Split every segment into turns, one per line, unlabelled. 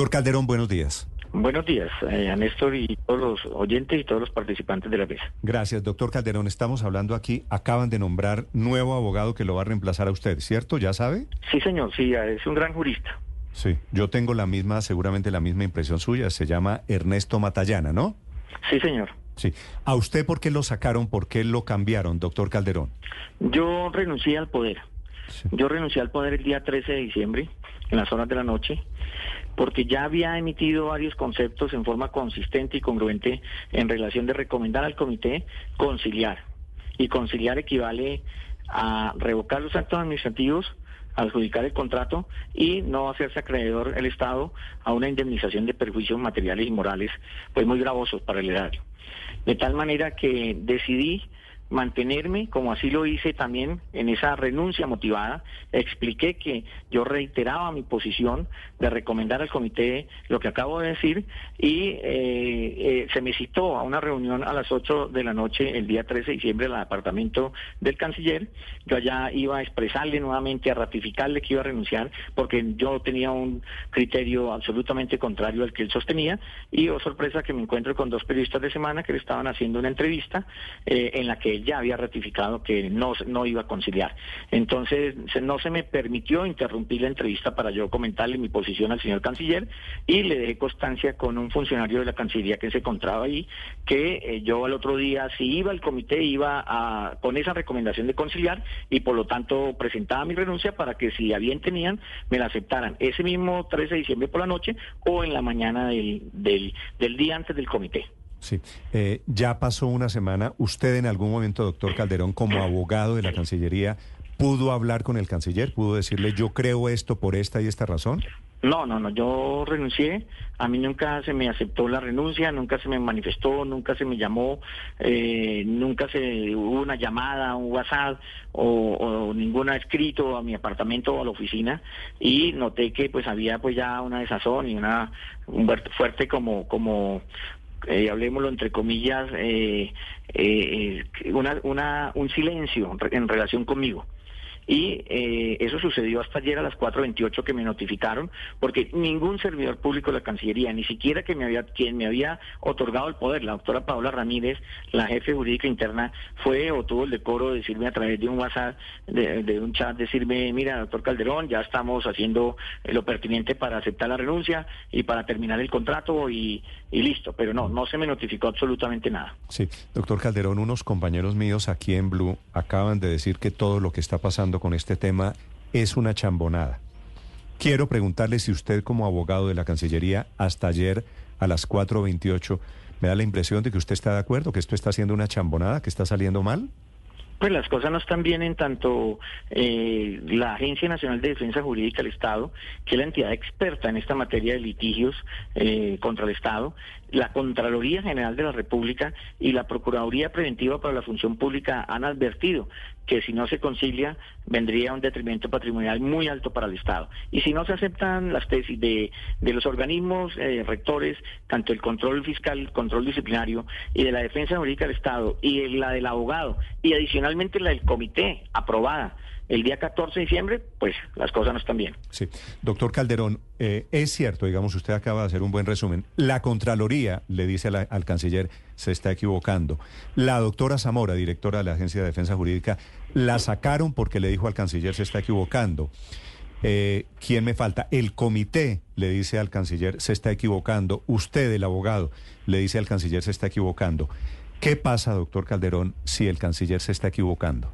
Doctor Calderón, buenos días.
Buenos días, eh, a Néstor y todos los oyentes y todos los participantes de la mesa.
Gracias, doctor Calderón. Estamos hablando aquí, acaban de nombrar nuevo abogado que lo va a reemplazar a usted, ¿cierto? ¿Ya sabe?
Sí, señor, sí, es un gran jurista.
Sí, yo tengo la misma, seguramente la misma impresión suya. Se llama Ernesto Matallana, ¿no?
Sí, señor.
Sí. ¿A usted por qué lo sacaron, por qué lo cambiaron, doctor Calderón?
Yo renuncié al poder. Yo renuncié al poder el día 13 de diciembre, en las horas de la noche, porque ya había emitido varios conceptos en forma consistente y congruente en relación de recomendar al comité conciliar. Y conciliar equivale a revocar los actos administrativos, adjudicar el contrato y no hacerse acreedor el Estado a una indemnización de perjuicios materiales y morales, pues muy gravosos para el erario. De tal manera que decidí mantenerme, como así lo hice también en esa renuncia motivada, expliqué que yo reiteraba mi posición de recomendar al comité lo que acabo de decir y eh, eh, se me citó a una reunión a las 8 de la noche el día 13 de diciembre en el apartamento del canciller. Yo allá iba a expresarle nuevamente, a ratificarle que iba a renunciar porque yo tenía un criterio absolutamente contrario al que él sostenía y, oh sorpresa, que me encuentro con dos periodistas de semana que le estaban haciendo una entrevista eh, en la que ya había ratificado que no, no iba a conciliar. Entonces, no se me permitió interrumpir la entrevista para yo comentarle mi posición al señor canciller y le dejé constancia con un funcionario de la Cancillería que se encontraba ahí, que eh, yo al otro día, si iba al comité, iba a, con esa recomendación de conciliar y por lo tanto presentaba mi renuncia para que si a bien tenían, me la aceptaran ese mismo 13 de diciembre por la noche o en la mañana del, del, del día antes del comité.
Sí, eh, ya pasó una semana. ¿Usted en algún momento, doctor Calderón, como abogado de la Cancillería, pudo hablar con el canciller? ¿Pudo decirle yo creo esto por esta y esta razón?
No, no, no, yo renuncié, a mí nunca se me aceptó la renuncia, nunca se me manifestó, nunca se me llamó, eh, nunca se hubo una llamada, un WhatsApp o, o ningún escrito a mi apartamento o a la oficina y noté que pues había pues ya una desazón y una un fuerte como como eh, hablemoslo entre comillas, eh, eh, una, una, un silencio en relación conmigo. Y eh, eso sucedió hasta ayer a las 4.28 que me notificaron, porque ningún servidor público de la Cancillería, ni siquiera que me había, quien me había otorgado el poder, la doctora Paola Ramírez, la jefe jurídica interna, fue o tuvo el decoro de decirme a través de un WhatsApp, de, un chat, decirme, mira, doctor Calderón, ya estamos haciendo lo pertinente para aceptar la renuncia y para terminar el contrato y, y listo. Pero no, no se me notificó absolutamente nada.
Sí, doctor Calderón, unos compañeros míos aquí en Blue acaban de decir que todo lo que está pasando con este tema es una chambonada. Quiero preguntarle si usted como abogado de la Cancillería hasta ayer a las 4.28 me da la impresión de que usted está de acuerdo, que esto está haciendo una chambonada, que está saliendo mal.
Pues las cosas no están bien en tanto eh, la Agencia Nacional de Defensa Jurídica del Estado, que es la entidad experta en esta materia de litigios eh, contra el Estado, la Contraloría General de la República y la Procuraduría Preventiva para la Función Pública han advertido que si no se concilia vendría un detrimento patrimonial muy alto para el Estado. Y si no se aceptan las tesis de, de los organismos eh, rectores, tanto el control fiscal, el control disciplinario y de la defensa jurídica del Estado y la del abogado y adicionalmente la del comité aprobada, el día 14 de diciembre, pues las cosas no están bien.
Sí. Doctor Calderón, eh, es cierto, digamos, usted acaba de hacer un buen resumen. La Contraloría le dice al canciller, se está equivocando. La doctora Zamora, directora de la Agencia de Defensa Jurídica, la sacaron porque le dijo al canciller, se está equivocando. Eh, ¿Quién me falta? El comité le dice al canciller, se está equivocando. Usted, el abogado, le dice al canciller, se está equivocando. ¿Qué pasa, doctor Calderón, si el canciller se está equivocando?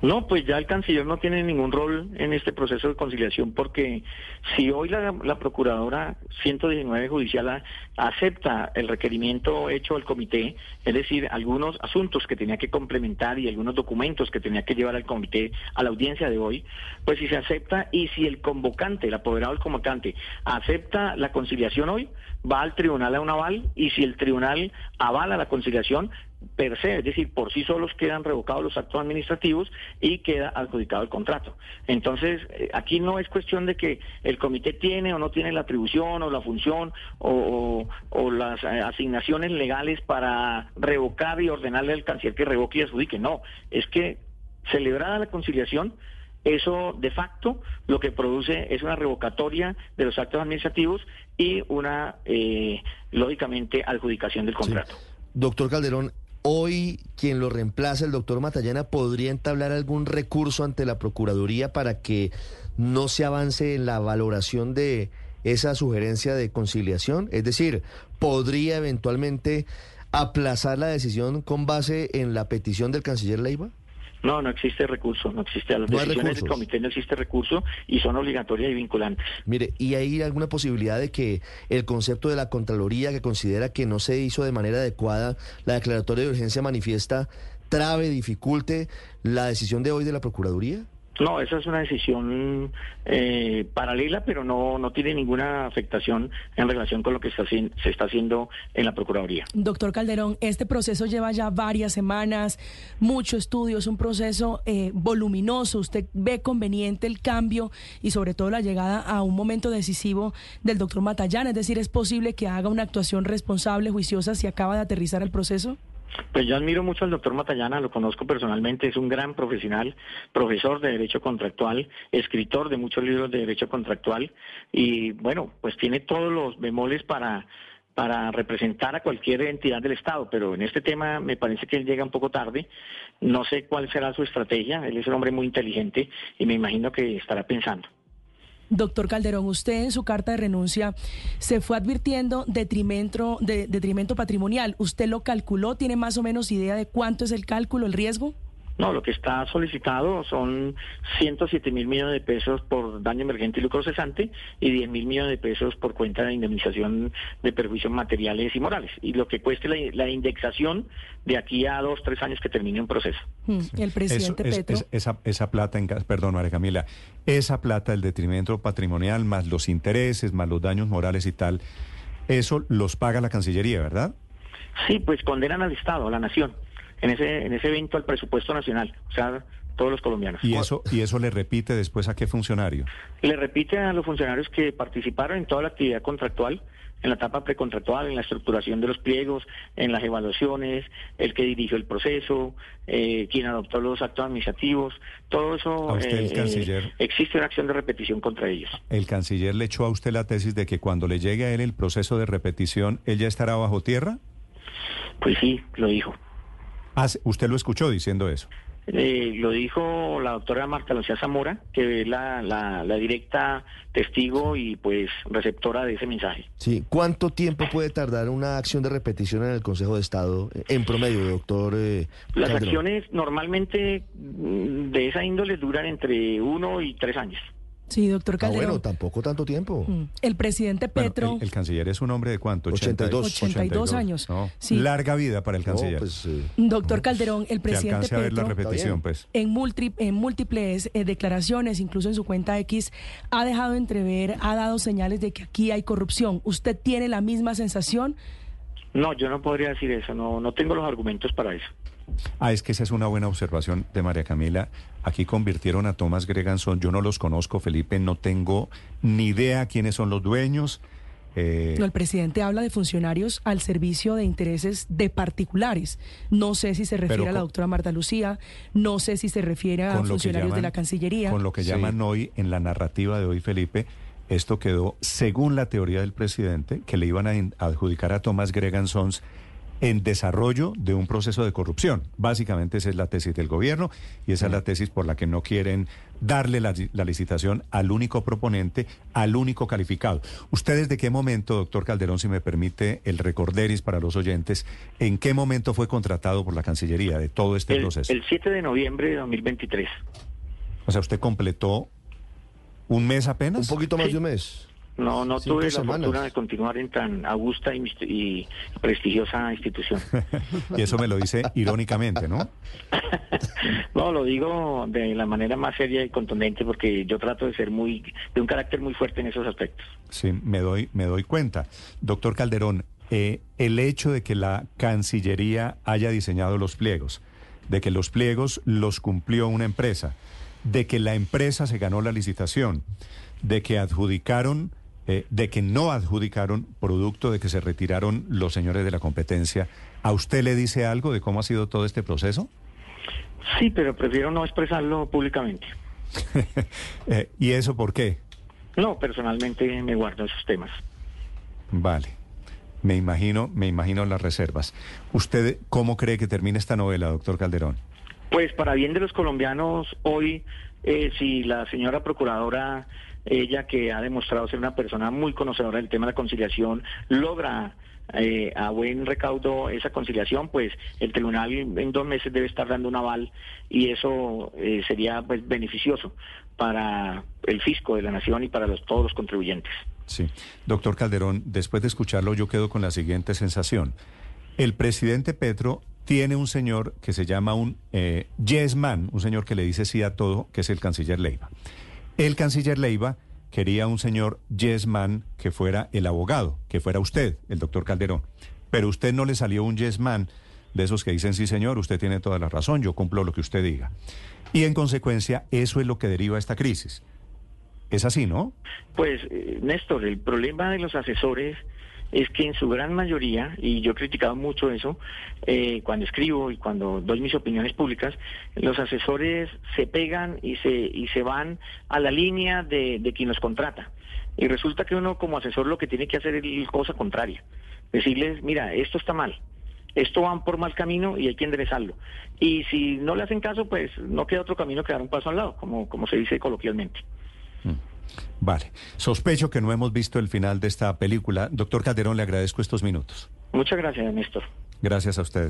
No, pues ya el canciller no tiene ningún rol en este proceso de conciliación porque si hoy la, procuradora 119 judicial acepta el requerimiento hecho al comité, es decir, algunos asuntos que tenía que complementar y algunos documentos que tenía que llevar al comité a la audiencia de hoy, pues si se acepta y si el convocante, el apoderado del convocante, acepta la conciliación hoy, va al tribunal a un aval y si el tribunal avala la conciliación, per se, es decir, por sí solos quedan revocados los actos administrativos y queda adjudicado el contrato. Entonces, eh, aquí no es cuestión de que el comité tiene o no tiene la atribución o la función o, las eh, asignaciones legales para revocar y ordenarle al canciller que revoque y adjudique. No, es que celebrada la conciliación, Eso, de facto, lo que produce es una revocatoria de los actos administrativos y una, eh, lógicamente, adjudicación del contrato.
Doctor Calderón, hoy quien lo reemplaza, el doctor Matallana, podría entablar algún recurso ante la Procuraduría para que no se avance en la valoración de esa sugerencia de conciliación? Es decir, ¿podría eventualmente aplazar la decisión con base en la petición del canciller Leiva?
No, no existe recurso, no existe. A las decisiones del comité no existe recurso y son obligatorias y vinculantes.
Mire, ¿y hay alguna posibilidad de que el concepto de la Contraloría, que considera que no se hizo de manera adecuada la declaratoria de urgencia manifiesta, trabe, dificulte la decisión de hoy de la Procuraduría?
No, esa es una decisión eh, paralela, pero no, no tiene ninguna afectación en relación con lo que está, se está haciendo en la Procuraduría.
Doctor Calderón, este proceso lleva ya varias semanas, mucho estudio, es un proceso eh, voluminoso. ¿Usted ve conveniente el cambio y sobre todo la llegada a un momento decisivo del doctor Matallán? Es decir, ¿es posible que haga una actuación responsable, juiciosa, si acaba de aterrizar el proceso?
Pues yo admiro mucho al doctor Matallana, lo conozco personalmente, es un gran profesional, profesor de Derecho Contractual, escritor de muchos libros de Derecho Contractual y bueno, pues tiene todos los bemoles para para representar a cualquier entidad del Estado, pero en este tema me parece que él llega un poco tarde. No sé cuál será su estrategia, él es un hombre muy inteligente y me imagino que estará pensando.
Doctor Calderón, usted en su carta de renuncia se fue advirtiendo detrimento, de, detrimento patrimonial. ¿Usted lo calculó? ¿Tiene más o menos idea de cuánto es el cálculo, el riesgo?
No, lo que está solicitado son 107 mil millones de pesos por daño emergente y lucro cesante y 10 mil millones de pesos por cuenta de indemnización de perjuicios materiales y morales. Y lo que cueste la, indexación de aquí a dos, tres años que termine un proceso.
Hmm, el presidente Petro.
esa, esa plata, en, perdón, María Camila, esa plata, el detrimento patrimonial, más los intereses, más los daños morales y tal, eso los paga la Cancillería, ¿verdad?
Sí, pues condenan al Estado, a la nación en ese, en ese evento al presupuesto nacional, o sea, todos los colombianos.
¿Y eso, ¿Y eso le repite después a qué funcionario?
Le repite a los funcionarios que participaron en toda la actividad contractual, en la etapa precontractual, en la estructuración de los pliegos, en las evaluaciones, el que dirigió el proceso, eh, quien adoptó los actos administrativos, todo eso.
Eh, canciller,
existe una acción de repetición contra ellos.
¿El canciller le echó a usted la tesis de que cuando le llegue a él el proceso de repetición, él ya estará bajo tierra?
Pues sí, lo dijo.
Ah, ¿Usted lo escuchó diciendo eso?
Eh, lo dijo la doctora Marta Lucía Zamora, que es la, la, directa testigo y pues receptora de ese mensaje.
Sí, ¿cuánto tiempo puede tardar una acción de repetición en el Consejo de Estado eh, en promedio, doctor? Eh,
Las acciones normalmente mm, de esa índole duran entre uno y tres años.
Sí, doctor ah, Calderón.
bueno, tampoco tanto tiempo. Mm.
El presidente Petro...
el, canciller es un hombre de cuánto?
82.
82, años.
Larga vida para el canciller.
Pues, doctor Calderón, el presidente Petro...
A ver la repetición, pues.
En, en múltiples eh, declaraciones, incluso en su cuenta X, ha dejado entrever, ha dado señales de que aquí hay corrupción. ¿Usted tiene la misma sensación?
No, yo no podría decir eso. No, no tengo los argumentos para eso.
Ah, es que esa es una buena observación de María Camila. Aquí convirtieron a Thomas Greganson. Yo no los conozco, Felipe, no tengo ni idea quiénes son los dueños.
Eh, no, el presidente habla de funcionarios al servicio de intereses de particulares. No sé si se refiere a la doctora Marta Lucía, no sé si se refiere a funcionarios de la Cancillería.
Con lo que llaman hoy, en la narrativa de hoy, Felipe, esto quedó, según la teoría del presidente, que le iban a adjudicar a Thomas Gregansons en desarrollo de un proceso de corrupción. Básicamente esa es la tesis del gobierno y esa es la tesis por la que no quieren darle la, licitación al único proponente, al único calificado. ¿Ustedes de qué momento, doctor Calderón, si me permite el recorderis para los oyentes, en qué momento fue contratado por la Cancillería de todo este proceso?
El 7 de noviembre de 2023.
O sea, usted completó un mes apenas.
Un poquito más de un mes.
No, no tuve la fortuna de continuar en tan augusta y, prestigiosa institución.
y eso me lo dice irónicamente, ¿no?
no, lo digo de la manera más seria y contundente porque yo trato de ser muy, de un carácter muy fuerte en esos aspectos.
Sí, me doy, me doy cuenta. Doctor Calderón, eh, el hecho de que la Cancillería haya diseñado los pliegos, de que los pliegos los cumplió una empresa, de que la empresa se ganó la licitación, de que adjudicaron eh, de que no adjudicaron producto de que se retiraron los señores de la competencia. ¿A usted le dice algo de cómo ha sido todo este proceso?
Sí, pero prefiero no expresarlo públicamente.
Eh, ¿Y eso por qué?
No, personalmente me guardo esos temas.
Vale. Me imagino, me imagino las reservas. ¿Usted cómo cree que termine esta novela, doctor Calderón?
Pues para bien de los colombianos, hoy, eh, si la señora procuradora, ella que ha demostrado ser una persona muy conocedora del tema de la conciliación, logra eh, a buen recaudo esa conciliación, pues el tribunal en dos meses debe estar dando un aval y eso eh, sería pues beneficioso para el fisco de la nación y para los, todos los contribuyentes.
Sí. Doctor Calderón, después de escucharlo yo quedo con la siguiente sensación. El presidente Petro tiene un señor que se llama un eh, yes man, un señor que le dice sí a todo, que es el canciller Leiva. El canciller Leiva quería un señor yes man que fuera el abogado, que fuera usted, el doctor Calderón. Pero usted no le salió un yes man de esos que dicen sí señor, usted tiene toda la razón, yo cumplo lo que usted diga. Y en consecuencia, eso es lo que deriva esta crisis. Es así, ¿no?
Pues, eh, Néstor, el problema de los asesores es que en su gran mayoría, y yo he criticado mucho eso eh, cuando escribo y cuando doy mis opiniones públicas, los asesores se pegan y se, y se van a la línea de, de quien los contrata. Y resulta que uno como asesor lo que tiene que hacer es cosa contraria. Decirles, mira, esto está mal, esto va por mal camino y hay que enderezarlo. Y si no le hacen caso, pues no queda otro camino que dar un paso al lado, como, como se dice coloquialmente.
Vale. Sospecho que no hemos visto el final de esta película. Doctor Calderón, le agradezco estos minutos.
Muchas gracias, Néstor.
Gracias a usted.